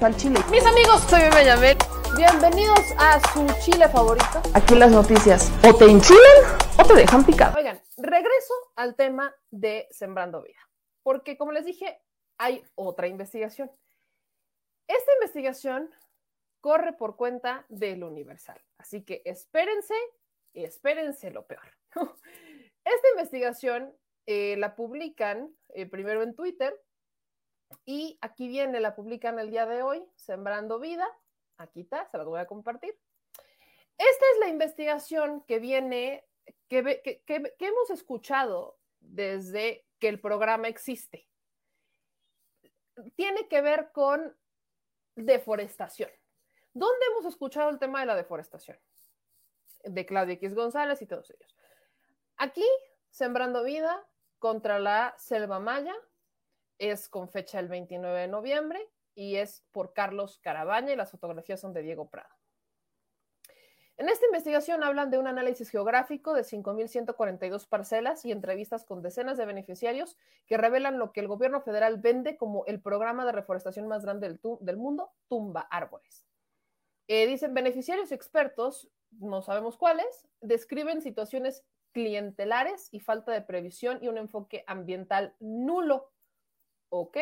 al chile. Mis amigos, soy Benjamín. Bienvenidos a su chile favorito. Aquí las noticias o te enchilan o te dejan picado. Oigan, regreso al tema de Sembrando Vida, porque como les dije, hay otra investigación. Esta investigación corre por cuenta del Universal, así que espérense y espérense lo peor. Esta investigación eh, la publican eh, primero en Twitter y aquí viene, la publican el día de hoy, Sembrando Vida. Aquí está, se la voy a compartir. Esta es la investigación que viene, que, que, que hemos escuchado desde que el programa existe. Tiene que ver con deforestación. ¿Dónde hemos escuchado el tema de la deforestación? De Claudia X González y todos ellos. Aquí, Sembrando Vida contra la Selva Maya, es con fecha el 29 de noviembre y es por Carlos Carabaña y las fotografías son de Diego Prado. En esta investigación hablan de un análisis geográfico de 5.142 parcelas y entrevistas con decenas de beneficiarios que revelan lo que el gobierno federal vende como el programa de reforestación más grande del, mundo, Tumba Árboles. Eh, dicen beneficiarios expertos, no sabemos cuáles, describen situaciones clientelares y falta de previsión y un enfoque ambiental nulo ok.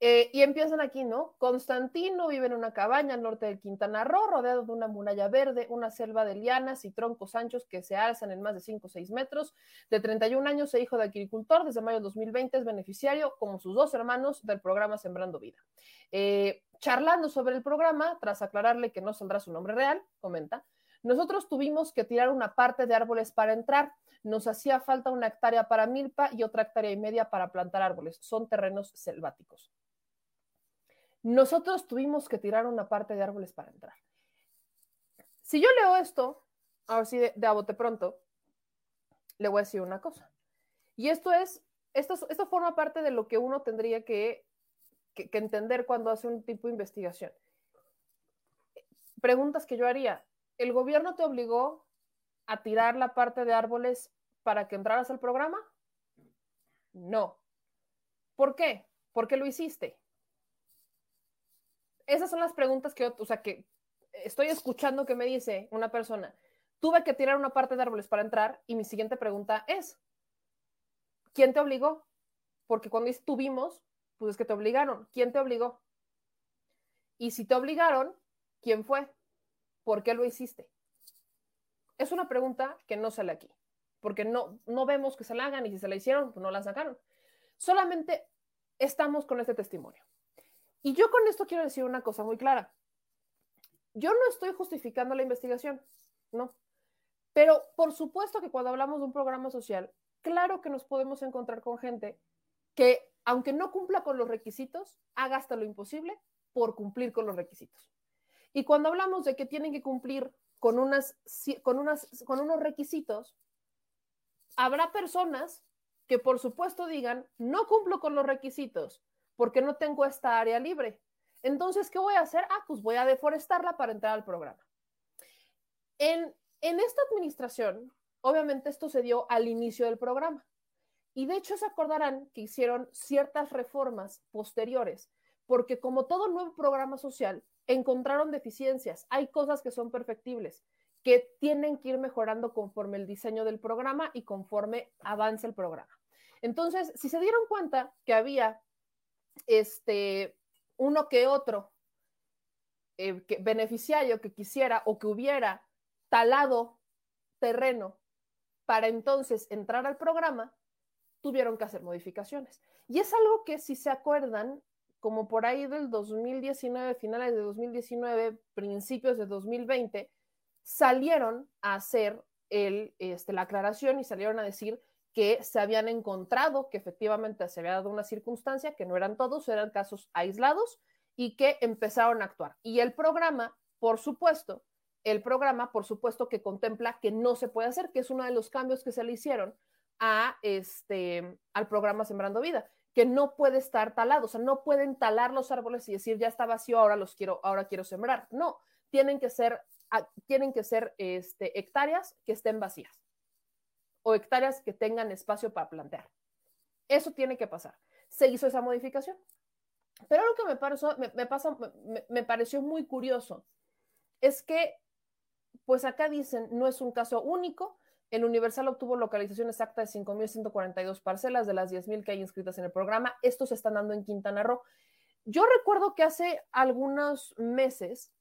Eh, y empiezan aquí, ¿no? Constantino vive en una cabaña al norte del Quintana Roo, rodeado de una muralla verde, una selva de lianas y troncos anchos que se alzan en más de 5 o 6 metros. De 31 años e hijo de agricultor, desde mayo de 2020 es beneficiario, como sus dos hermanos, del programa Sembrando Vida. Eh, charlando sobre el programa, tras aclararle que no saldrá su nombre real, comenta, nosotros tuvimos que tirar una parte de árboles para entrar. Nos hacía falta una hectárea para milpa y otra hectárea y media para plantar árboles. Son terrenos selváticos. Nosotros tuvimos que tirar una parte de árboles para entrar. Si yo leo esto, ahora sí de, de a bote pronto, le voy a decir una cosa. Y esto es, esto, esto forma parte de lo que uno tendría que, que, que entender cuando hace un tipo de investigación. Preguntas que yo haría. ¿El gobierno te obligó a tirar la parte de árboles para que entraras al programa? No. ¿Por qué? ¿Por qué lo hiciste? Esas son las preguntas que, o sea, que estoy escuchando que me dice una persona. Tuve que tirar una parte de árboles para entrar y mi siguiente pregunta es, ¿quién te obligó? Porque cuando estuvimos, pues es que te obligaron. ¿Quién te obligó? Y si te obligaron, ¿quién fue? ¿Por qué lo hiciste? Es una pregunta que no sale aquí, porque no, no vemos que se la hagan y si se la hicieron, pues no la sacaron. Solamente estamos con este testimonio. Y yo con esto quiero decir una cosa muy clara. Yo no estoy justificando la investigación, no. Pero por supuesto que cuando hablamos de un programa social, claro que nos podemos encontrar con gente que, aunque no cumpla con los requisitos, haga hasta lo imposible por cumplir con los requisitos. Y cuando hablamos de que tienen que cumplir con, unas, con, unas, con unos requisitos, habrá personas que por supuesto digan, no cumplo con los requisitos porque no tengo esta área libre. Entonces, ¿qué voy a hacer? Ah, pues voy a deforestarla para entrar al programa. En, en esta administración, obviamente esto se dio al inicio del programa. Y de hecho se acordarán que hicieron ciertas reformas posteriores, porque como todo nuevo programa social, encontraron deficiencias, hay cosas que son perfectibles, que tienen que ir mejorando conforme el diseño del programa y conforme avance el programa. Entonces, si se dieron cuenta que había este uno que otro eh, beneficiario que quisiera o que hubiera talado terreno para entonces entrar al programa, tuvieron que hacer modificaciones. Y es algo que, si se acuerdan, como por ahí del 2019, finales de 2019, principios de 2020, salieron a hacer el, este, la aclaración y salieron a decir que se habían encontrado, que efectivamente se había dado una circunstancia, que no eran todos, eran casos aislados y que empezaron a actuar. Y el programa, por supuesto, el programa, por supuesto, que contempla que no se puede hacer, que es uno de los cambios que se le hicieron a este, al programa Sembrando Vida que no puede estar talado, o sea, no pueden talar los árboles y decir ya está vacío, ahora los quiero, ahora quiero sembrar. No, tienen que ser, ah, tienen que ser este, hectáreas que estén vacías o hectáreas que tengan espacio para plantear. Eso tiene que pasar. Se hizo esa modificación. Pero lo que me, pasa, me pareció muy curioso es que, pues acá dicen, no es un caso único, el Universal obtuvo localización exacta de 5.142 parcelas de las 10.000 que hay inscritas en el programa. Estos se están dando en Quintana Roo. Yo recuerdo que hace algunos meses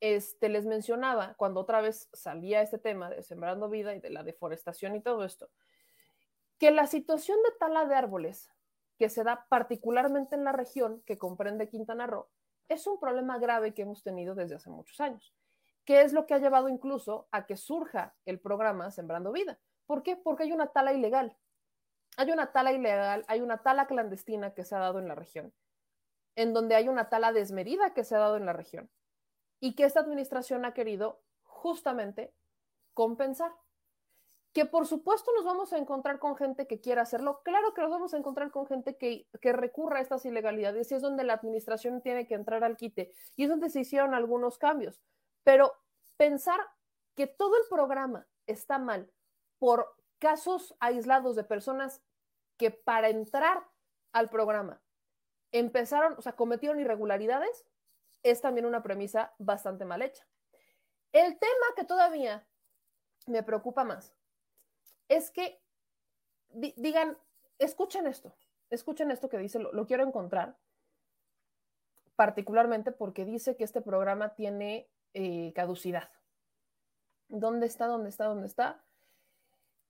este, les mencionaba, cuando otra vez salía este tema de Sembrando Vida y de la deforestación y todo esto, que la situación de tala de árboles que se da particularmente en la región que comprende Quintana Roo es un problema grave que hemos tenido desde hace muchos años, que es lo que ha llevado incluso a que surja el programa Sembrando Vida. ¿Por qué? Porque hay una tala ilegal. Hay una tala ilegal, hay una tala clandestina que se ha dado en la región, en donde hay una tala desmedida que se ha dado en la región y que esta administración ha querido justamente compensar. Que por supuesto nos vamos a encontrar con gente que quiera hacerlo. Claro que nos vamos a encontrar con gente que, que recurra a estas ilegalidades y es donde la administración tiene que entrar al quite y es donde se hicieron algunos cambios. Pero pensar que todo el programa está mal por casos aislados de personas que para entrar al programa empezaron, o sea, cometieron irregularidades, es también una premisa bastante mal hecha. El tema que todavía me preocupa más es que digan, escuchen esto, escuchen esto que dice, lo, quiero encontrar, particularmente porque dice que este programa tiene eh, caducidad. ¿Dónde está? ¿Dónde está? ¿Dónde está?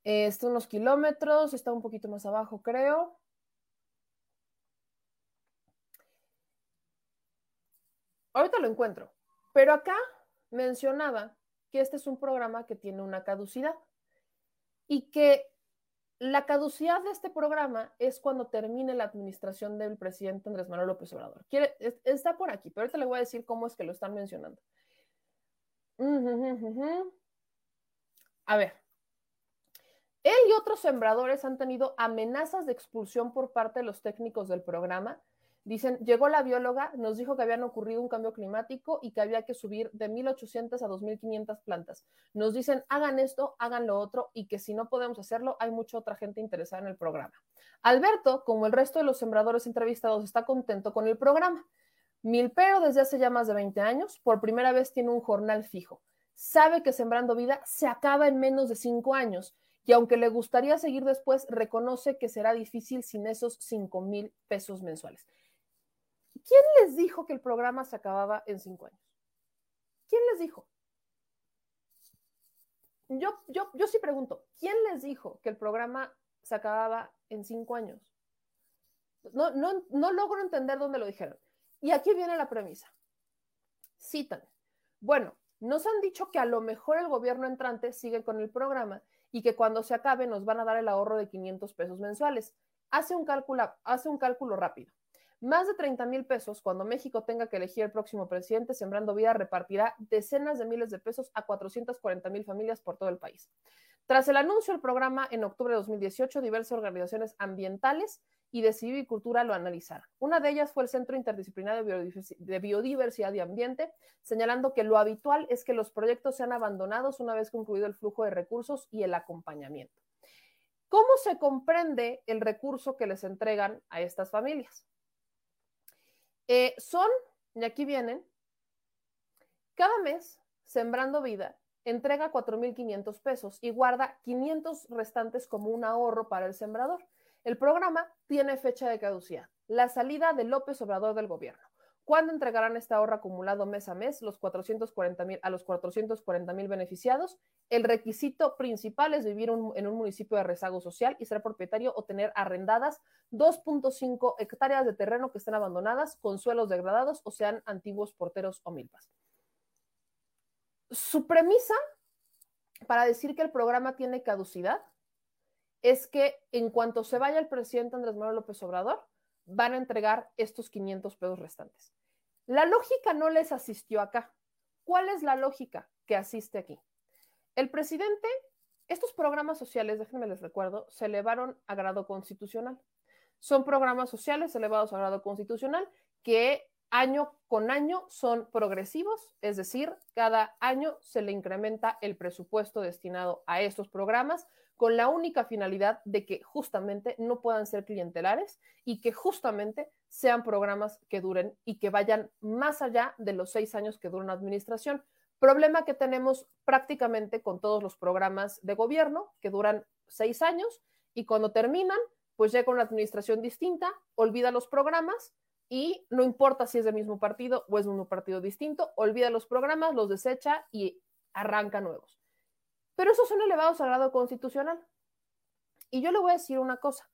Eh, está unos kilómetros, está un poquito más abajo, creo. Ahorita lo encuentro, pero acá mencionaba que este es un programa que tiene una caducidad y que la caducidad de este programa es cuando termine la administración del presidente Andrés Manuel López Obrador. Está por aquí, pero ahorita le voy a decir cómo es que lo están mencionando. A ver, él y otros sembradores han tenido amenazas de expulsión por parte de los técnicos del programa Dicen, llegó la bióloga, nos dijo que habían ocurrido un cambio climático y que había que subir de 1.800 a 2.500 plantas. Nos dicen, hagan esto, hagan lo otro y que si no podemos hacerlo, hay mucha otra gente interesada en el programa. Alberto, como el resto de los sembradores entrevistados, está contento con el programa. Milpero desde hace ya más de 20 años, por primera vez tiene un jornal fijo. Sabe que Sembrando Vida se acaba en menos de 5 años y aunque le gustaría seguir después, reconoce que será difícil sin esos 5 mil pesos mensuales. ¿Quién les dijo que el programa se acababa en cinco años? ¿Quién les dijo? Yo, yo, yo sí pregunto, ¿quién les dijo que el programa se acababa en cinco años? No, no, no logro entender dónde lo dijeron. Y aquí viene la premisa. Citan. Bueno, nos han dicho que a lo mejor el gobierno entrante sigue con el programa y que cuando se acabe nos van a dar el ahorro de 500 pesos mensuales. Hace un cálculo, hace un cálculo rápido. Más de 30 mil pesos cuando México tenga que elegir el próximo presidente, Sembrando Vida repartirá decenas de miles de pesos a 440 mil familias por todo el país. Tras el anuncio del programa en octubre de 2018, diversas organizaciones ambientales y de civil y cultura lo analizaron. Una de ellas fue el Centro Interdisciplinario de Biodiversidad y Ambiente, señalando que lo habitual es que los proyectos sean abandonados una vez concluido el flujo de recursos y el acompañamiento. ¿Cómo se comprende el recurso que les entregan a estas familias? Eh, son, y aquí vienen, cada mes, Sembrando Vida entrega 4.500 pesos y guarda 500 restantes como un ahorro para el sembrador. El programa tiene fecha de caducidad, la salida de López Obrador del gobierno. ¿Cuándo entregarán este ahorro acumulado mes a mes los 440 a los 440 mil beneficiados? El requisito principal es vivir en un municipio de rezago social y ser propietario o tener arrendadas 2.5 hectáreas de terreno que estén abandonadas con suelos degradados o sean antiguos porteros o milpas. Su premisa para decir que el programa tiene caducidad es que en cuanto se vaya el presidente Andrés Manuel López Obrador, van a entregar estos 500 pesos restantes. La lógica no les asistió acá. ¿Cuál es la lógica que asiste aquí? El presidente, estos programas sociales, déjenme les recuerdo, se elevaron a grado constitucional. Son programas sociales elevados a grado constitucional que año con año son progresivos, es decir, cada año se le incrementa el presupuesto destinado a estos programas con la única finalidad de que justamente no puedan ser clientelares y que justamente sean programas que duren y que vayan más allá de los seis años que dura una administración. Problema que tenemos prácticamente con todos los programas de gobierno que duran seis años y cuando terminan, pues llega una administración distinta, olvida los programas y no importa si es del mismo partido o es de un partido distinto, olvida los programas, los desecha y arranca nuevos. Pero esos son elevados al grado constitucional. Y yo le voy a decir una cosa.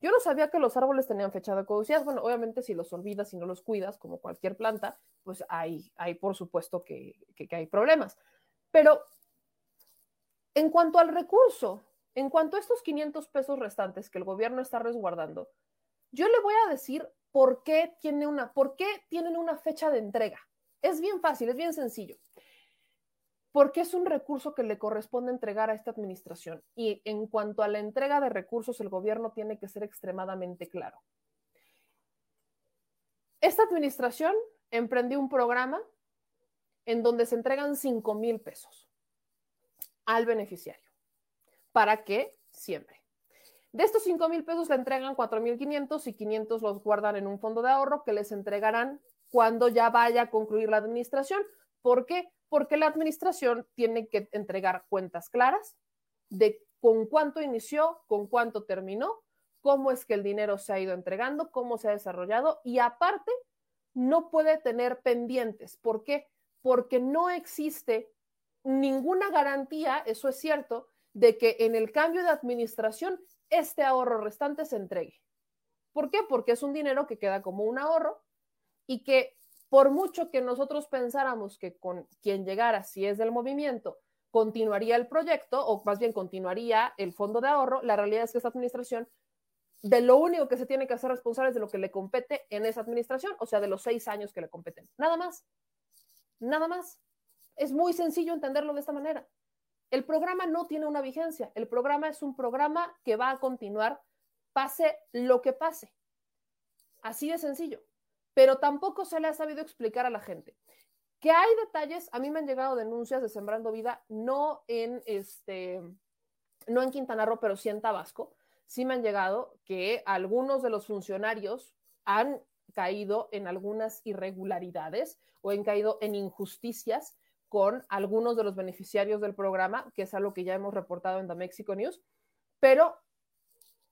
Yo no sabía que los árboles tenían fecha de caducidad. Bueno, obviamente si los olvidas y no los cuidas, como cualquier planta, pues hay, hay por supuesto que, que, que hay problemas. Pero en cuanto al recurso, en cuanto a estos 500 pesos restantes que el gobierno está resguardando, yo le voy a decir por qué, tiene una, por qué tienen una fecha de entrega. Es bien fácil, es bien sencillo. Porque es un recurso que le corresponde entregar a esta administración. Y en cuanto a la entrega de recursos, el gobierno tiene que ser extremadamente claro. Esta administración emprendió un programa en donde se entregan 5 mil pesos al beneficiario. ¿Para qué? Siempre. De estos 5 mil pesos le entregan 4 mil 500 y 500 los guardan en un fondo de ahorro que les entregarán cuando ya vaya a concluir la administración. ¿Por qué? Porque la administración tiene que entregar cuentas claras de con cuánto inició, con cuánto terminó, cómo es que el dinero se ha ido entregando, cómo se ha desarrollado y aparte no puede tener pendientes. ¿Por qué? Porque no existe ninguna garantía, eso es cierto, de que en el cambio de administración este ahorro restante se entregue. ¿Por qué? Porque es un dinero que queda como un ahorro y que por mucho que nosotros pensáramos que con quien llegara, si es del movimiento, continuaría el proyecto o más bien continuaría el fondo de ahorro, la realidad es que esta administración de lo único que se tiene que hacer responsable es de lo que le compete en esa administración, o sea, de los seis años que le competen. Nada más. Nada más. Es muy sencillo entenderlo de esta manera. El programa no tiene una vigencia, el programa es un programa que va a continuar pase lo que pase. Así de sencillo. Pero tampoco se le ha sabido explicar a la gente que hay detalles, a mí me han llegado denuncias de Sembrando Vida, no en este, no en Quintana Roo, pero sí en Tabasco, sí me han llegado que algunos de los funcionarios han caído en algunas irregularidades o han caído en injusticias con algunos de los beneficiarios del programa, que es algo que ya hemos reportado en The Mexico News, pero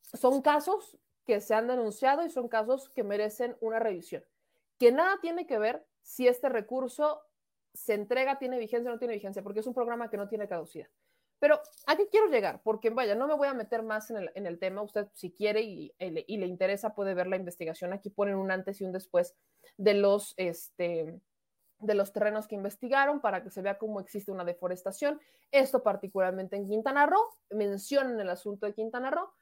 son casos que se han denunciado y son casos que merecen una revisión, que nada tiene que ver si este recurso se entrega, tiene vigencia o no tiene vigencia, porque es un programa que no tiene caducidad. Pero ¿a qué quiero llegar? Porque vaya, no me voy a meter más en el, en el tema. Usted, si quiere y, y, le interesa, puede ver la investigación. Aquí ponen un antes y un después de los, este, de los terrenos que investigaron para que se vea cómo existe una deforestación. Esto particularmente en Quintana Roo, mencionan el asunto de Quintana Roo.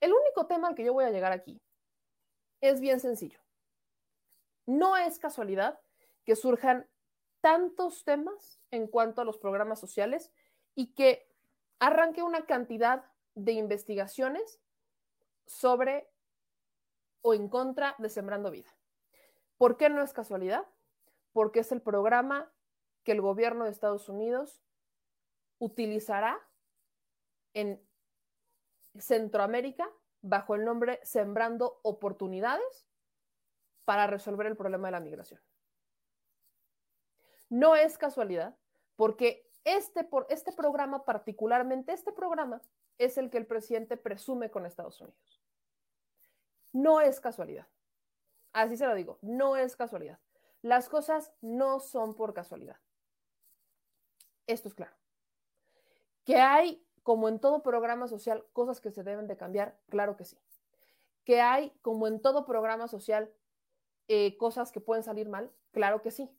El único tema al que yo voy a llegar aquí es bien sencillo. No es casualidad que surjan tantos temas en cuanto a los programas sociales y que arranque una cantidad de investigaciones sobre o en contra de Sembrando Vida. ¿Por qué no es casualidad? Porque es el programa que el gobierno de Estados Unidos utilizará en Centroamérica bajo el nombre Sembrando Oportunidades para resolver el problema de la migración. No es casualidad, porque este, por, este programa, particularmente este programa, es el que el presidente presume con Estados Unidos. No es casualidad. Así se lo digo, no es casualidad. Las cosas no son por casualidad. Esto es claro. Que hay, como en todo programa social, cosas que se deben de cambiar, claro que sí. Que hay, como en todo programa social, eh, cosas que pueden salir mal, claro que sí.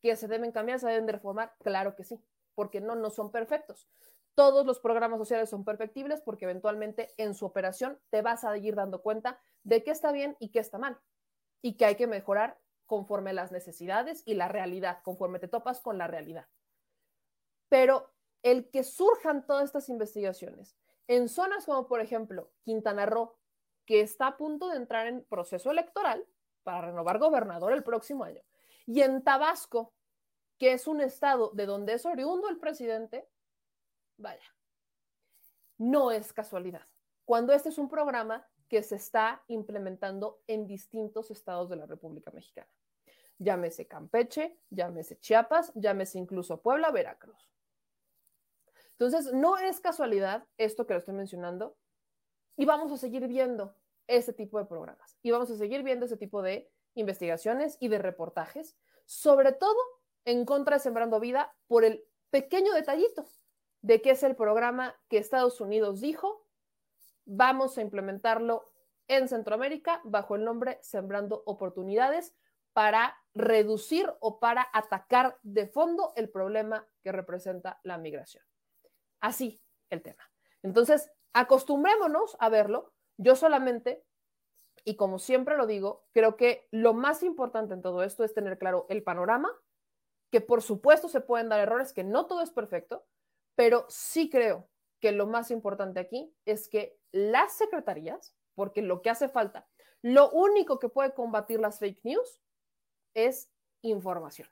Que se deben cambiar, se deben de reformar, claro que sí. Porque no, no son perfectos. Todos los programas sociales son perfectibles porque eventualmente en su operación te vas a ir dando cuenta de qué está bien y qué está mal y que hay que mejorar conforme las necesidades y la realidad, conforme te topas con la realidad. Pero el que surjan todas estas investigaciones en zonas como, por ejemplo, Quintana Roo, que está a punto de entrar en proceso electoral para renovar gobernador el próximo año, y en Tabasco, que es un estado de donde es oriundo el presidente, vaya, no es casualidad. Cuando este es un programa que se está implementando en distintos estados de la República Mexicana. Llámese Campeche, llámese Chiapas, llámese incluso Puebla, Veracruz. Entonces, no es casualidad esto que lo estoy mencionando y vamos a seguir viendo ese tipo de programas y vamos a seguir viendo ese tipo de investigaciones y de reportajes, sobre todo en contra de Sembrando Vida por el pequeño detallito de que es el programa que Estados Unidos dijo, vamos a implementarlo en Centroamérica bajo el nombre Sembrando Oportunidades para reducir o para atacar de fondo el problema que representa la migración. Así el tema. Entonces, acostumbrémonos a verlo. Yo solamente, y como siempre lo digo, creo que lo más importante en todo esto es tener claro el panorama, que por supuesto se pueden dar errores, que no todo es perfecto, pero sí creo que lo más importante aquí es que las secretarías, porque lo que hace falta, lo único que puede combatir las fake news es información.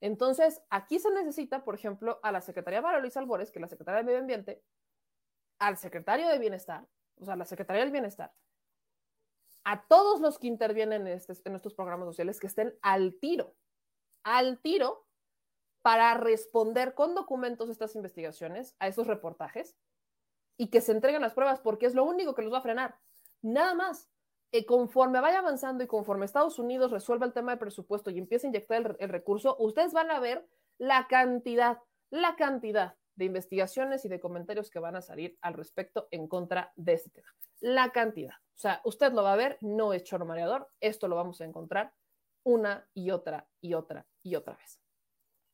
Entonces, aquí se necesita, por ejemplo, a la Secretaría María Luisa Albores, que es la Secretaría de Medio Ambiente, al Secretario de Bienestar, o sea, la Secretaría del Bienestar, a todos los que intervienen en, este, en estos programas sociales que estén al tiro, al tiro para responder con documentos estas investigaciones, a esos reportajes, y que se entreguen las pruebas, porque es lo único que los va a frenar. Nada más. Eh, conforme vaya avanzando y conforme Estados Unidos resuelva el tema de presupuesto y empiece a inyectar el, el recurso, ustedes van a ver la cantidad, la cantidad de investigaciones y de comentarios que van a salir al respecto en contra de este tema. La cantidad. O sea, usted lo va a ver, no es choro mareador, esto lo vamos a encontrar una y otra y otra y otra vez.